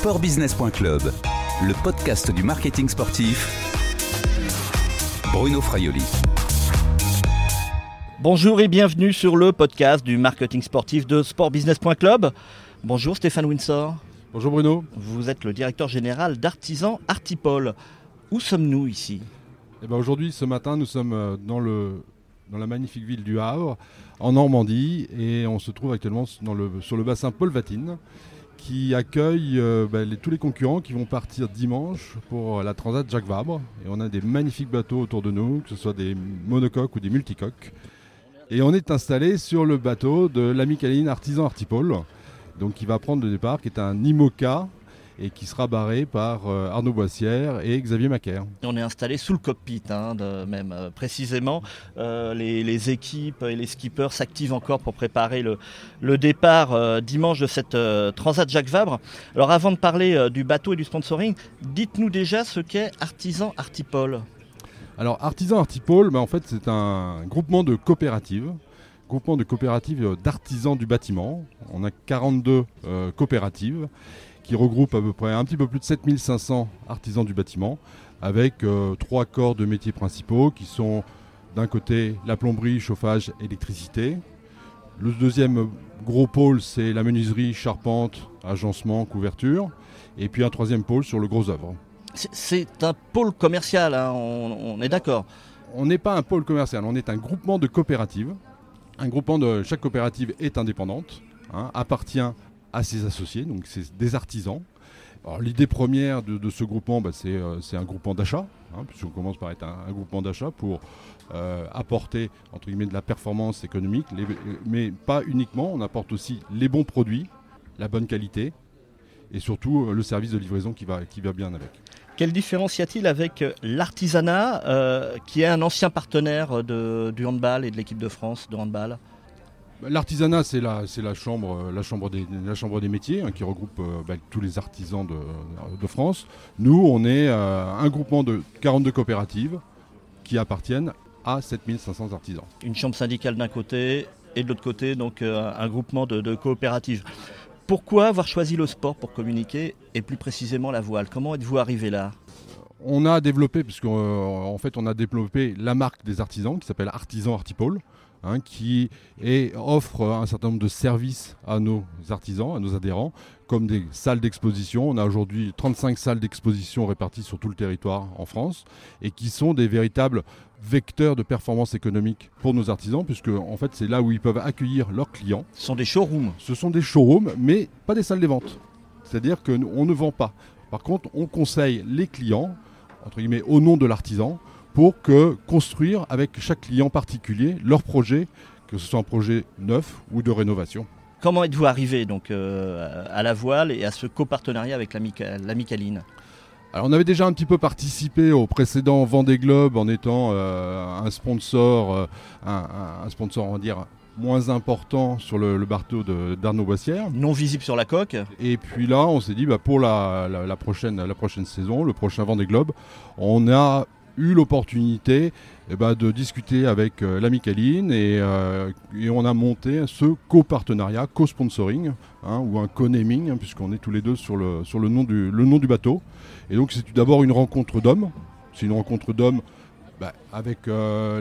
Sportbusiness.club, le podcast du marketing sportif. Bruno Fraioli. Bonjour et bienvenue sur le podcast du marketing sportif de sportbusiness.club. Bonjour Stéphane Windsor. Bonjour Bruno. Vous êtes le directeur général d'Artisan Artipol. Où sommes-nous ici? Eh ben Aujourd'hui, ce matin, nous sommes euh, dans, le, dans la magnifique ville du Havre, en Normandie, et on se trouve actuellement dans le, sur le bassin Paul Vatine, qui accueille euh, ben, tous les concurrents qui vont partir dimanche pour la Transat Jacques Vabre. Et on a des magnifiques bateaux autour de nous, que ce soit des monocoques ou des multicoques. Et on est installé sur le bateau de l'Amicaline Artisan Artipole, donc qui va prendre le départ, qui est un IMOCA et qui sera barré par euh, Arnaud Boissière et Xavier Macaire. On est installé sous le cockpit, hein, même euh, précisément. Euh, les, équipes et les skippers s'activent encore pour préparer le, départ dimanche de cette Transat Jacques Vabre. Alors avant de parler du bateau et du sponsoring, dites-nous déjà ce qu'est Artisan Artipole. Alors Artisan Artipole, ben, en fait c'est un groupement de coopératives groupement de coopératives d'artisans du bâtiment. On a 42 coopératives qui regroupe à peu près un petit peu plus de 7500 artisans du bâtiment, avec euh, trois corps de métiers principaux qui sont d'un côté la plomberie, chauffage, électricité. Le deuxième gros pôle, c'est la menuiserie, charpente, agencement, couverture. Et puis un troisième pôle sur le gros œuvre. C'est un pôle commercial, hein, on, est d'accord. On n'est pas un pôle commercial, on est un groupement de coopératives. Un groupement de chaque coopérative est indépendante, hein, appartient à ses associés, donc c'est des artisans. l'idée première de, ce groupement, bah, euh, c'est un groupement d'achat, hein, puisqu'on commence par être un, groupement d'achat pour euh, apporter entre guillemets de la performance économique, mais pas uniquement, on apporte aussi les bons produits, la bonne qualité et surtout euh, le service de livraison qui va, qui va bien avec. Quelle différence y a-t-il avec l'artisanat, qui est un ancien partenaire de, du handball et de l'équipe de France de handball? L'artisanat, c'est la, la, chambre, euh, la, chambre des, la chambre des métiers hein, qui regroupe euh, bah, tous les artisans de, France. Nous, on est euh, un groupement de 42 coopératives qui appartiennent à 7500 artisans. Une chambre syndicale d'un côté et de l'autre côté, donc un groupement de, coopératives. Pourquoi avoir choisi le sport pour communiquer et plus précisément la voile? Comment êtes-vous arrivé là? On a développé, puisqu'en fait on a développé la marque des artisans qui s'appelle Artisan Artipole, Hein, qui offre un certain nombre de services à nos artisans, à nos adhérents, comme des salles d'exposition. On a aujourd'hui 35 salles d'exposition réparties sur tout le territoire en France et qui sont des véritables vecteurs de performance économique pour nos artisans, puisque en fait c'est là où ils peuvent accueillir leurs clients. Ce sont des showrooms. Ce sont des showrooms, mais pas des salles de vente. C'est-à-dire qu'on ne vend pas. Par contre, on conseille les clients, entre guillemets, au nom de l'artisan, pour que construire avec chaque client particulier leur projet, que ce soit un projet neuf ou de rénovation. Comment êtes-vous arrivé donc euh, à la voile et à ce copartenariat avec l'Amicaline alors on avait déjà un petit peu participé au précédent Vendée Globe en étant euh, un sponsor, euh, un, sponsor on va dire moins important sur le, bateau d'Arnaud Boissière. Non visible sur la coque. Et puis là on s'est dit bah, pour la, prochaine, la prochaine saison, le prochain Vendée Globe, on a eu l'opportunité eh ben, de discuter avec euh, l'Amicaline euh, et, on a monté ce co-partenariat, co-sponsoring hein, ou un co-naming hein, puisqu'on est tous les deux sur le, sur le, nom, du, le nom du bateau. Et donc c'est d'abord une rencontre d'hommes. C'est une rencontre d'hommes bah, avec euh,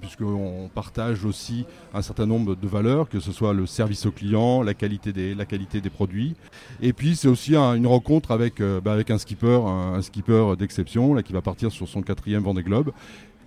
puisqu'on partage aussi un certain nombre de valeurs, que ce soit le service au client, la qualité des, la qualité des produits. Et puis c'est aussi une rencontre avec, euh, bah, avec un skipper, un, skipper d'exception, qui va partir sur son quatrième Vendée Globe,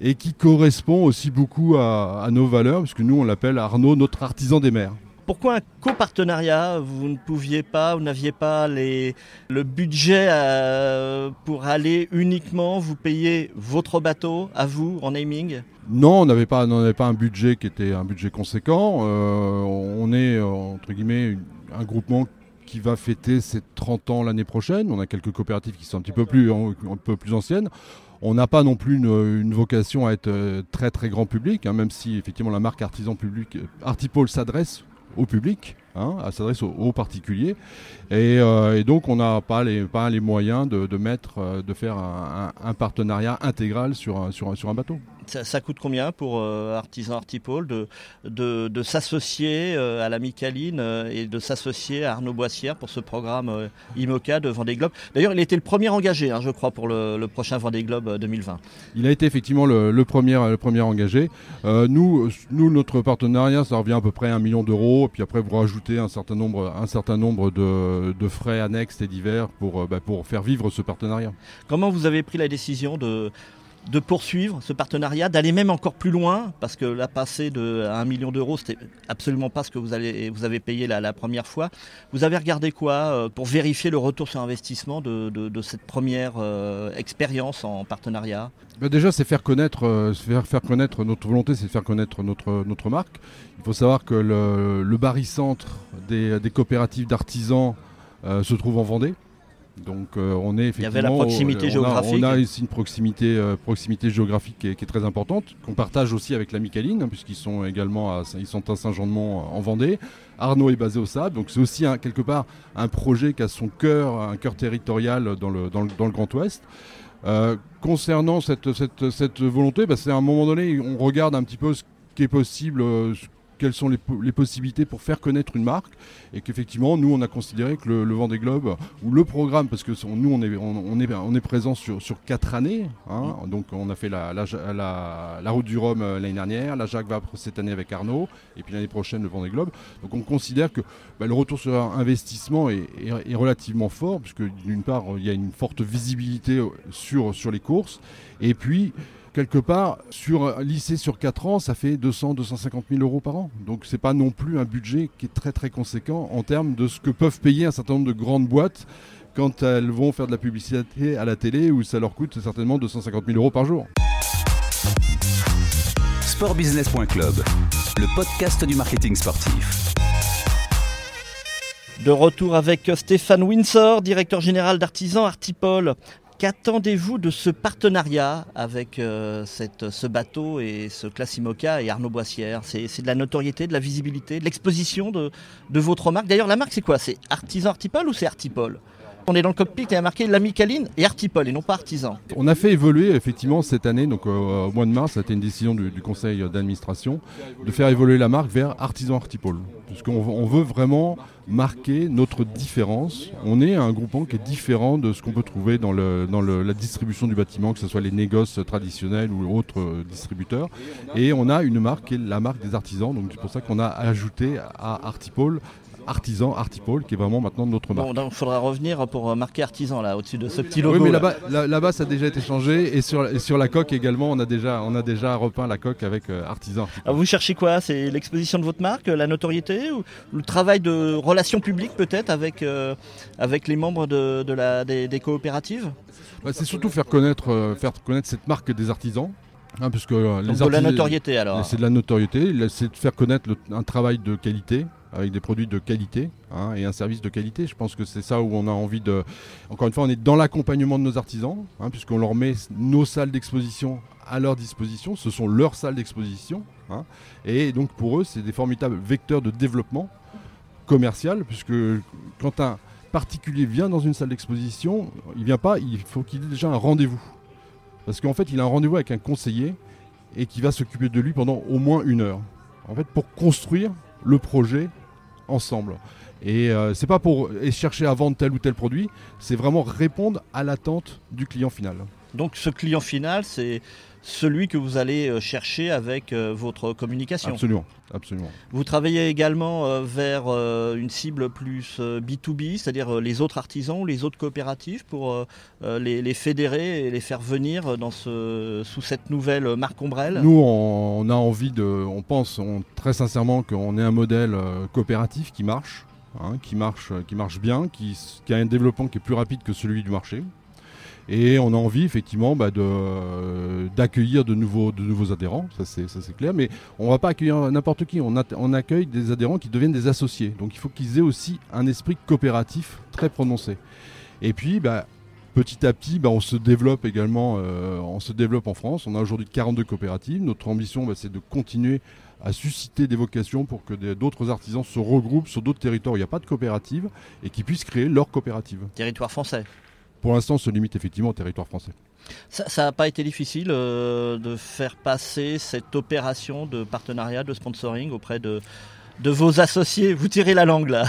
et qui correspond aussi beaucoup à, à nos valeurs, puisque nous on l'appelle Arnaud, notre artisan des mers pourquoi un copartenariat Vous ne pouviez pas, vous n'aviez pas les, le budget euh, pour aller uniquement vous payer votre bateau à vous en naming? Non, on n'avait pas, pas un budget qui était un budget conséquent. Euh, on est entre guillemets un groupement qui va fêter ses 30 ans l'année prochaine. On a quelques coopératives qui sont un petit peu plus, un peu plus anciennes. On n'a pas non plus une, vocation à être euh, très très grand public, hein, même si effectivement la marque Artisan Public, Artipole s'adresse au public, hein, s'adresse aux, particuliers. Euh, et, donc on n'a pas les, moyens de, euh, faire un, partenariat intégral sur un bateau. Ça, coûte combien pour euh, Artisan Artipole de, de, s'associer euh, à la Micaline euh, et de s'associer à Arnaud Boissière pour ce programme IMOCA de Vendée Globe? D'ailleurs, il a été le premier engagé, hein, je crois, pour le, prochain Vendée Globe 2020. Il a été effectivement le, premier, le premier engagé. nous, nous, notre partenariat, ça revient à peu près à un million d'euros. Puis après, vous rajoutez un certain nombre, un certain nombre de, frais annexes et divers pour, bah, pour faire vivre ce partenariat. Comment vous avez pris la décision de de poursuivre ce partenariat, d'aller même encore plus loin, parce que là, passer de, à 1 million d'euros, c'était absolument pas ce que vous, allez, vous avez payé la, première fois. Vous avez regardé quoi euh, pour vérifier le retour sur investissement de, cette première euh, expérience en partenariat? Bah, Déjà, c'est faire connaître, euh, notre volonté, c'est faire connaître notre, marque. Il faut savoir que le, barycentre des coopératives d'artisans se trouve en Vendée. Donc euh, on est effectivement. Il y avait la proximité géographique. on a ici une proximité, euh, proximité géographique qui est, très importante, qu'on partage aussi avec la Micaline, hein, puisqu'ils sont également à, ils sont à Saint-Jean-de-Mont euh, en Vendée. Arnaud est basé au Sable, donc c'est aussi quelque part un projet qui a son cœur, un cœur territorial dans le, dans le, Grand Ouest. concernant cette, cette, cette volonté, bah, c'est à un moment donné, on regarde un petit peu ce qui est possible, quelles sont les, possibilités pour faire connaître une marque. Et qu'effectivement nous on a considéré que le, Vendée Globe ou le programme parce que nous on est, on, est, on est présent sur, sur quatre années hein. donc on a fait la, la, route du Rhum euh, l'année dernière la Jacques Vabre cette année avec Arnaud et puis l'année prochaine le Vendée Globe. Donc on considère que bah, le retour sur investissement est, est, relativement fort puisque d'une part il y a une forte visibilité sur, sur les courses. Et puis quelque part, sur lycée sur 4 ans, ça fait 200, 250 000 euros par an. Donc c'est pas non plus un budget qui est très très conséquent en termes de ce que peuvent payer un certain nombre de grandes boîtes quand elles vont faire de la publicité à la télé où ça leur coûte certainement 250 000 euros par jour. Sportbusiness.club, le podcast du marketing sportif. De retour avec Stéphane Windsor, directeur général d'Artisan Artipol. Qu'attendez-vous de ce partenariat avec euh, ce bateau et ce Classimoca et Arnaud Boissière? C'est de la notoriété, de la visibilité, de l'exposition de, de, votre marque. D'ailleurs, la marque, c'est quoi? C'est Artisan Artipol ou c'est Artipol? On est dans le cockpit et a marqué l'amicaline et Artipol et non pas artisan. On a fait évoluer effectivement cette année, donc euh, au mois de mars, ça a été une décision du, conseil d'administration, de faire évoluer la marque vers artisan Artipol. Puisqu'on veut vraiment marquer notre différence. On est un groupement qui est différent de ce qu'on peut trouver dans la distribution du bâtiment, que ce soit les négoces traditionnels ou autres euh, distributeurs. Et on a une marque qui est la marque des artisans. Donc c'est pour ça qu'on a ajouté à Artipol artisan, Artipole, qui est vraiment maintenant notre marque. Bon, donc il faudra revenir pour euh, marquer artisan là, au-dessus de ce petit logo. Oui, mais là-bas, là, ça a déjà été changé et sur, sur la coque également, on a déjà, on a déjà repeint la coque avec euh, artisan. vous cherchez quoi? C'est l'exposition de votre marque, la notoriété ou le travail de relations publiques peut-être avec, euh, avec les membres de, la, des, coopératives? Bah, C'est surtout faire connaître, faire connaître cette marque des artisans. Hein, puisque les de la notoriété alors. C'est de la notoriété, c'est de faire connaître un travail de qualité, avec des produits de qualité hein, et un service de qualité. Je pense que c'est ça où on a envie de... Encore une fois, on est dans l'accompagnement de nos artisans, hein, puisqu'on leur met nos salles d'exposition à leur disposition. Ce sont leurs salles d'exposition. Hein. et donc pour eux, c'est des formidables vecteurs de développement commercial, puisque quand un particulier vient dans une salle d'exposition, il vient pas, il faut qu'il ait déjà un rendez-vous. Parce qu'en fait, il a un rendez-vous avec un conseiller et qui va s'occuper de lui pendant au moins une heure. En fait, pour construire le projet ensemble. Et euh, c'est pas pour chercher à vendre tel ou tel produit, c'est vraiment répondre à l'attente du client final. Donc ce client final, c'est celui que vous allez euh, chercher avec euh, votre communication. Absolument, absolument. Vous travaillez également euh, vers une cible plus B2B, c'est-à-dire les autres artisans ou les autres coopératives pour les, fédérer et les faire venir dans ce, sous cette nouvelle marque ombrelle? Nous, on, a envie de, on pense très sincèrement qu'on est un modèle coopératif qui marche. Hein, qui marche, qui marche bien, qui, qui a un développement qui est plus rapide que celui du marché. Et on a envie effectivement bah, d'accueillir de, nouveaux, de nouveaux adhérents, ça c'est clair, mais on ne va pas accueillir n'importe qui, on, on, accueille des adhérents qui deviennent des associés. Donc il faut qu'ils aient aussi un esprit coopératif très prononcé. Et puis bah, petit à petit, bah, on se développe également euh, on se développe en France. On a aujourd'hui 42 coopératives. Notre ambition, c'est de continuer à susciter des vocations pour que d'autres artisans se regroupent sur d'autres territoires où il n'y a pas de coopérative et qu'ils puissent créer leur coopérative. Territoire français pour l'instant, se limite effectivement au territoire français. Ça n'a pas été difficile de faire passer cette opération de partenariat, de sponsoring auprès de, de vos associés Vous tirez la langue là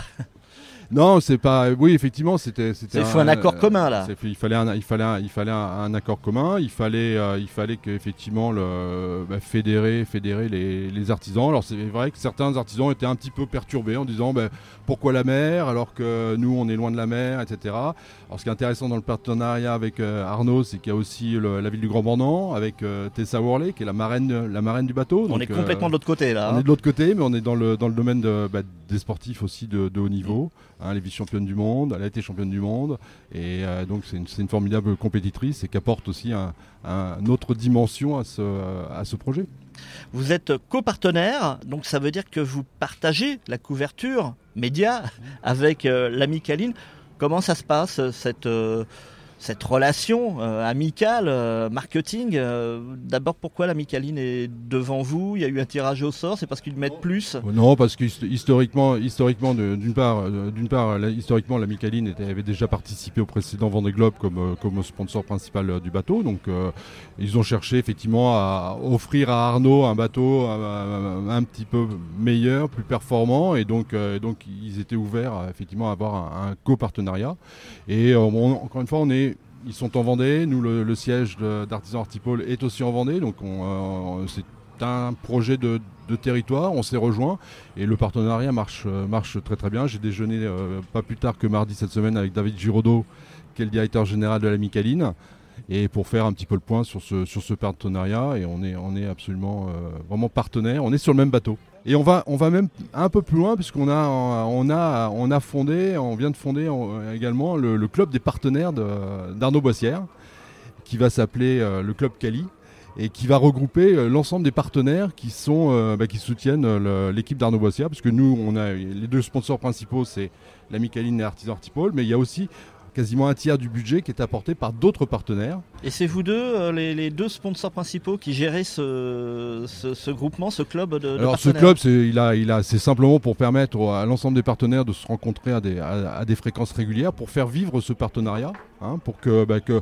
non, c'est pas. Oui, effectivement, c'était. Il faut un, accord commun là. Il fallait un, il fallait un, il fallait un, accord commun. Il fallait, euh, il fallait qu'effectivement le bah, fédérer, fédérer les, artisans. Alors c'est vrai que certains artisans étaient un petit peu perturbés en disant bah, pourquoi la mer alors que nous on est loin de la mer, etc. Alors ce qui est intéressant dans le partenariat avec euh, Arnaud, c'est qu'il y a aussi la ville du Grand Bornand avec euh, Tessa Worley qui est la marraine, la marraine du bateau. On est complètement de l'autre côté là. On hein. est de l'autre côté, mais on est dans le dans le domaine de, bah, des sportifs aussi de, haut niveau. Hein, les vice-championnes du monde, elle a été championne du monde. Et euh, donc c'est une, formidable compétitrice et qui apporte aussi un, une autre dimension à ce, à ce projet. Vous êtes copartenaire, donc ça veut dire que vous partagez la couverture média avec euh, l'ami Kaline. Comment ça se passe cette, euh, cette relation euh, amicale, euh, marketing. Euh, d'abord, pourquoi la Micaline est devant vous? Il y a eu un tirage au sort, c'est parce qu'ils mettent plus? Non, parce que historiquement, historiquement d'une part, part, historiquement, la Micaline avait déjà participé au précédent Vendée Globe comme, comme sponsor principal du bateau. Donc, ils ont cherché effectivement à offrir à Arnaud un bateau un, petit peu meilleur, plus performant, et donc, donc ils étaient ouverts effectivement à avoir un copartenariat. Et encore une fois, on est ils sont en Vendée. Nous, le, siège d'Artisan Artipole est aussi en Vendée. Donc, euh, c'est un projet de, territoire. On s'est rejoint et le partenariat marche, euh, marche très très bien. J'ai déjeuné euh, pas plus tard que mardi cette semaine avec David Giraudot, qui est le directeur général de la Micaline et pour faire un petit peu le point sur ce, sur ce partenariat. Et on est, on est absolument vraiment partenaire. On est sur le même bateau. Et on va, on va même un peu plus loin puisqu'on a, on a, on a fondé, on vient de fonder également le, club des partenaires d'Arnaud Boissière, qui va s'appeler euh, le club Cali et qui va regrouper euh, l'ensemble des partenaires qui sont, euh, bah, qui soutiennent l'équipe d'Arnaud Boissière, parce que nous, on a les deux sponsors principaux, c'est la Micaline et Artisan Artipole, mais il y a aussi quasiment un tiers du budget qui est apporté par d'autres partenaires. Et c'est vous deux, euh, les, deux sponsors principaux, qui gérez ce, ce, groupement, ce club de, Alors ce club, c'est il a, il a, c'est simplement pour permettre à l'ensemble des partenaires de se rencontrer à des, à, des fréquences régulières, pour faire vivre ce partenariat, hein, pour que, bah, que,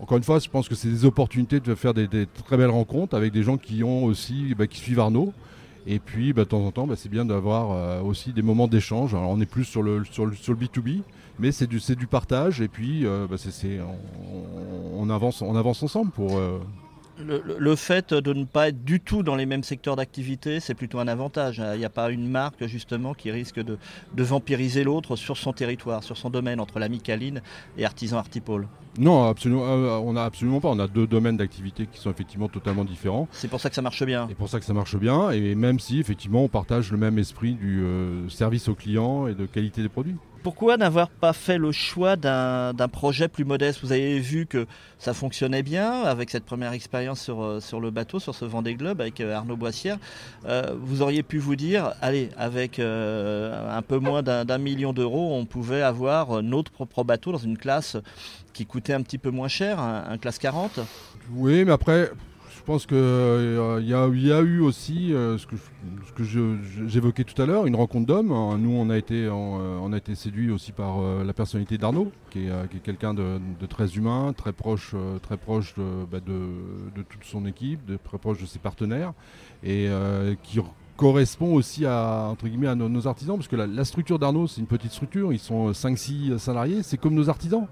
encore une fois, je pense que c'est des opportunités de faire des, très belles rencontres avec des gens qui ont aussi, bah, qui suivent Arnaud. Et puis, bah, de temps en temps, c'est bien d'avoir euh, aussi des moments d'échange. Alors, on est plus sur le, sur le, sur le B2B, mais c'est du, du partage et puis euh, bah, on, avance, on avance ensemble pour. Euh, le, fait de ne pas être du tout dans les mêmes secteurs d'activité, c'est plutôt un avantage. Il n'y a pas une marque justement qui risque de, vampiriser l'autre sur son territoire, sur son domaine, entre la Micaline et Artisan Artipole. Non, absolument, euh, on n'a absolument pas. On a deux domaines d'activité qui sont effectivement totalement différents. C'est pour ça que ça marche bien. C'est pour ça que ça marche bien, et même si effectivement on partage le même esprit du service au client et de qualité des produits. Pourquoi n'avoir pas fait le choix d'un projet plus modeste? Vous avez vu que ça fonctionnait bien avec cette première expérience sur, euh, sur le bateau, sur ce Vendée Globe avec euh, Arnaud Boissière. Euh, vous auriez pu vous dire, allez, avec un peu moins d'un million d'euros, on pouvait avoir notre propre bateau dans une classe qui coûtait un petit peu moins cher, un classe 40 Oui, mais après, pense qu'il euh, y, a eu aussi euh, ce que, j'évoquais tout à l'heure, une rencontre d'hommes. Hein, nous, on a été, euh, on, séduits aussi par la personnalité d'Arnaud, qui est, quelqu'un de, très humain, très proche, bah, de, toute son équipe, de, très proche de ses partenaires, et qui correspond aussi à, nos, artisans, parce que la, la structure d'Arnaud, c'est une petite structure, ils sont 5-6 salariés, c'est comme nos artisans.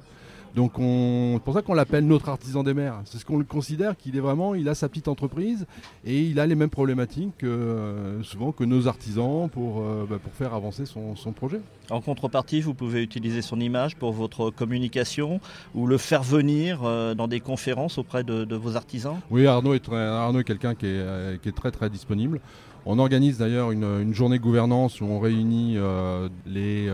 Donc c'est pour ça qu'on l'appelle notre artisan des mers. C'est ce qu'on le considère qu'il est vraiment, il a sa petite entreprise et il a les mêmes problématiques que, euh, souvent que nos artisans pour, euh, bah, pour faire avancer son, projet. En contrepartie, vous pouvez utiliser son image pour votre communication ou le faire venir euh, dans des conférences auprès de, vos artisans? Oui, Arnaud est, Arnaud est quelqu'un qui est, qui est très très disponible. On organise d'ailleurs une, journée gouvernance où on réunit euh, les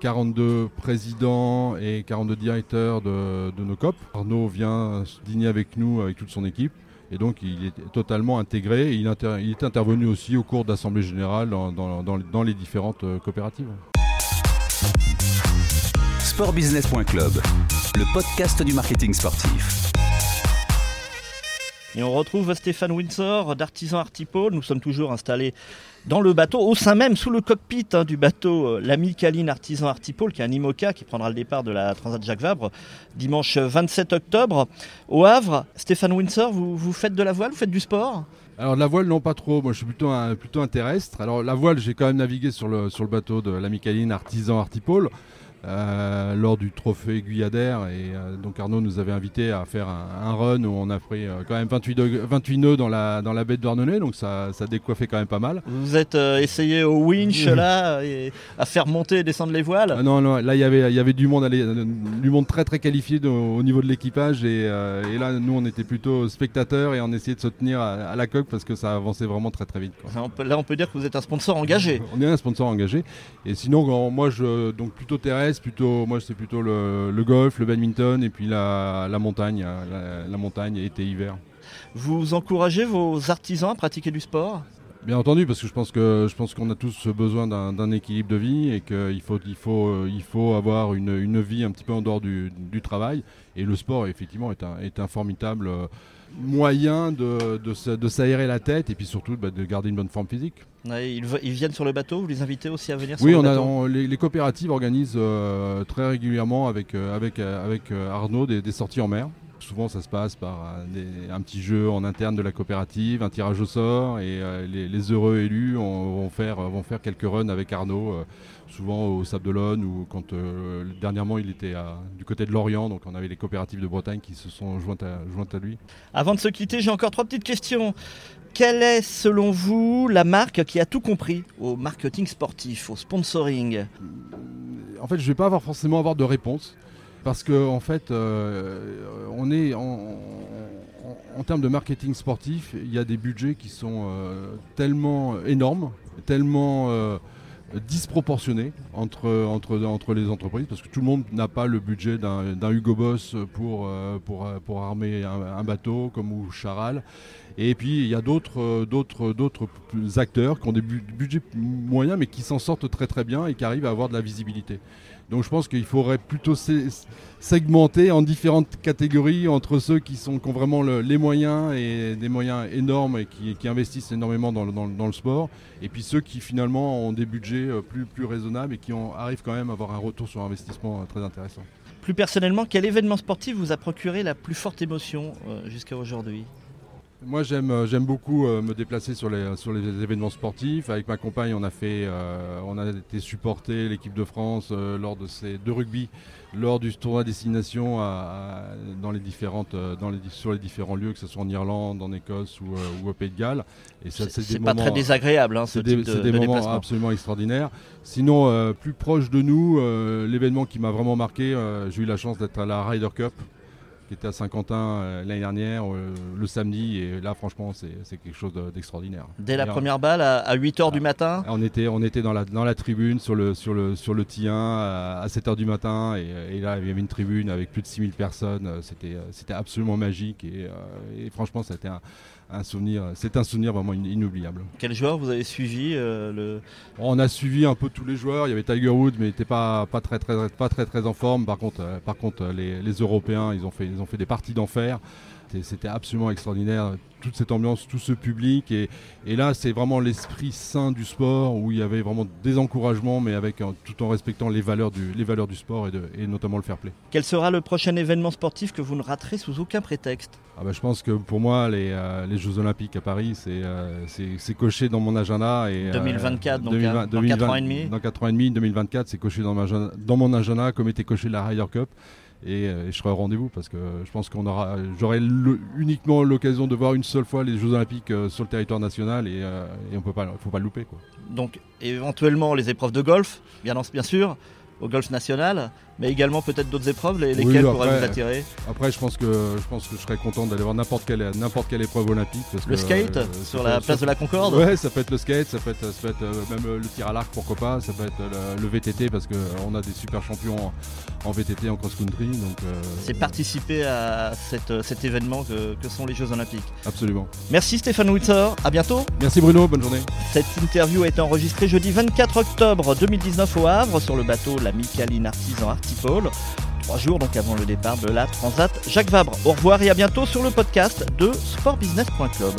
42 euh, présidents et 42 directeurs de, nos COP. Arnaud vient dîner avec nous, avec toute son équipe. Et donc il est totalement intégré. il, est intervenu aussi au cours d'Assemblée Générale dans, les différentes euh, coopératives. Sportbusiness.club, le podcast du marketing sportif. Et on retrouve Stéphane Windsor d'Artisan Artipole. Nous sommes toujours installés dans le bateau, au sein même, sous le cockpit hein, du bateau, euh, l'ami Caline Artisan Artipole, qui est un IMOCA qui prendra le départ de la Transat Jacques Vabre dimanche 27 octobre au Havre. Stéphane Windsor, vous, vous faites de la voile, vous faites du sport? Alors la voile non pas trop, moi je suis plutôt un, plutôt un terrestre. Alors la voile j'ai quand même navigué sur le, sur le bateau de l'ami Caline Artisan Artipole. Euh, lors du trophée Guyadère. Et euh, donc Arnaud nous avait invité à faire un, run où on a pris euh, quand même 28, 28 nœuds dans la, dans la baie de Douarnenez, donc ça, ça décoiffait quand même pas mal. Vous êtes essayé au winch là, et à faire monter et descendre les voiles ah Non, non, là il y avait, y avait du, monde, du monde très très qualifié au niveau de l'équipage. Et, et, là, nous on était plutôt spectateurs et on essayait de se tenir à, la coque parce que ça avançait vraiment très très vite. là, on peut dire que vous êtes un sponsor engagé. On est un sponsor engagé. Et sinon, moi, je, donc plutôt terrestre plutôt, moi c'est plutôt le, golf, le badminton et puis la, montagne, la, montagne été-hiver. Vous encouragez vos artisans à pratiquer du sport? Bien entendu, parce que je pense que je pense qu'on a tous besoin d'un équilibre de vie et qu'il faut il faut il faut avoir une, vie un petit peu en dehors du, travail. Et le sport effectivement est un, est un formidable moyen de, de, s'aérer la tête et puis surtout bah, de garder une bonne forme physique. Ils, viennent sur le bateau, vous les invitez aussi à venir sur oui, le on bateau Oui, les, coopératives organisent euh, très régulièrement avec, euh, avec, euh, avec Arnaud des, sorties en mer. Souvent, ça se passe par un petit jeu en interne de la coopérative, un tirage au sort, et les, heureux élus vont, faire, vont faire quelques runs avec Arnaud souvent au Sable d'Olonne ou quand euh, dernièrement il était du côté de Lorient, donc on avait les coopératives de Bretagne qui se sont jointes à, jointes à lui. Avant de se quitter, j'ai encore trois petites questions. Quelle est selon vous la marque qui a tout compris au marketing sportif, au sponsoring? En fait, je ne vais pas avoir forcément avoir de réponse parce que en fait, euh, on est en, termes de marketing sportif, il y a des budgets qui sont euh, tellement énormes, tellement disproportionné entre, entre, entre les entreprises parce que tout le monde n'a pas le budget d'un Hugo Boss pour, euh, pour, euh, pour armer un, bateau comme ou Charal. Et puis il y a d'autres d'autres d'autres acteurs qui ont des budgets moyens mais qui s'en sortent très très bien et qui arrivent à avoir de la visibilité. Donc je pense qu'il faudrait plutôt segmenter en différentes catégories entre ceux qui, ont vraiment les moyens et des moyens énormes et qui, investissent énormément dans le, sport, et puis ceux qui finalement ont des budgets euh, plus, plus raisonnables et qui arrivent quand même à avoir un retour sur investissement euh, très intéressant. Plus personnellement, quel événement sportif vous a procuré la plus forte émotion euh, jusqu'à aujourd'hui? Moi, j'aime, euh, j'aime beaucoup euh, me déplacer sur les, sur les événements sportifs. Avec ma compagne, on a, fait, euh, on a été supporter l'équipe de France lors de ces deux rugby, lors du tournoi destination dans les différentes, dans les, sur les différents lieux, que ce soit en Irlande, en Écosse ou, au Pays de Galles. Et ça, c'est, pas très désagréable, hein, ce c'est type des, c'est des moments absolument extraordinaires. Sinon, plus proche de nous, l'événement qui m'a vraiment marqué, j'ai eu la chance d'être à la Ryder Cup qui était à Saint-Quentin euh, l'année dernière, euh, le samedi. Et là, franchement, c'est quelque chose d'extraordinaire. Dès la première balle, à, 8h du matin On était, on était dans, la, dans la tribune, sur le, sur le, sur le Tien, à, 7h du matin. Et, là, il y avait une tribune avec plus de 6000 personnes. C'était absolument magique. Et, et franchement, c'était un un souvenir, c'est un souvenir vraiment inoubliable. Quel joueur vous avez suivi euh, le... On a suivi un peu tous les joueurs. Il y avait Tiger Woods, mais il n'était pas, pas, très, très, pas très très en forme. Par contre, euh, par contre les, les, Européens, ils ont fait, ils ont fait des parties d'enfer. C'était absolument extraordinaire, toute cette ambiance, tout ce public. Et, là, c'est vraiment l'esprit sain du sport où il y avait vraiment des encouragements, mais avec tout en respectant les valeurs du, les valeurs du sport et, notamment le fair play. Quel sera le prochain événement sportif que vous ne raterez sous aucun prétexte? Ah bah, Je pense que pour moi, les, euh, les Jeux Olympiques à Paris, c'est euh, coché dans mon agenda. Et, 2024, euh, donc dans 4 ans et demi Dans 4 ans et demi, 2024, c'est coché dans, dans mon agenda comme était coché la Ryder Cup. Euh, et, je serai au rendez-vous parce que je pense qu'on aura, j'aurai uniquement l'occasion de voir une seule fois les Jeux Olympiques euh, sur le territoire national et, euh, et on peut pas, faut pas le louper quoi. Donc éventuellement les épreuves de golf, bien sûr, au golf national mais également peut-être d'autres épreuves, lesquelles pourraient vous attirer Après, je pense que je pense que je serais content d'aller voir n'importe quelle n'importe quelle épreuve olympique. le skate euh, sur la place de la Concorde. Ouais, ça peut être le skate, ça peut être, ça peut être euh, même euh, le tir à l'arc, pourquoi pas. Ça peut être le, VTT parce qu'on a des super champions en, VTT, en cross-country. Donc c'est participer à cet événement que, que, sont les Jeux Olympiques. Absolument. Merci Stéphane Witzer. À bientôt. Merci Bruno. Bonne journée. Cette interview a été enregistrée jeudi 24 octobre 2019 au Havre sur le bateau la Micaline Artisan Trois jours donc avant le départ de la Transat Jacques Vabre. Au revoir et à bientôt sur le podcast de sportbusiness.club.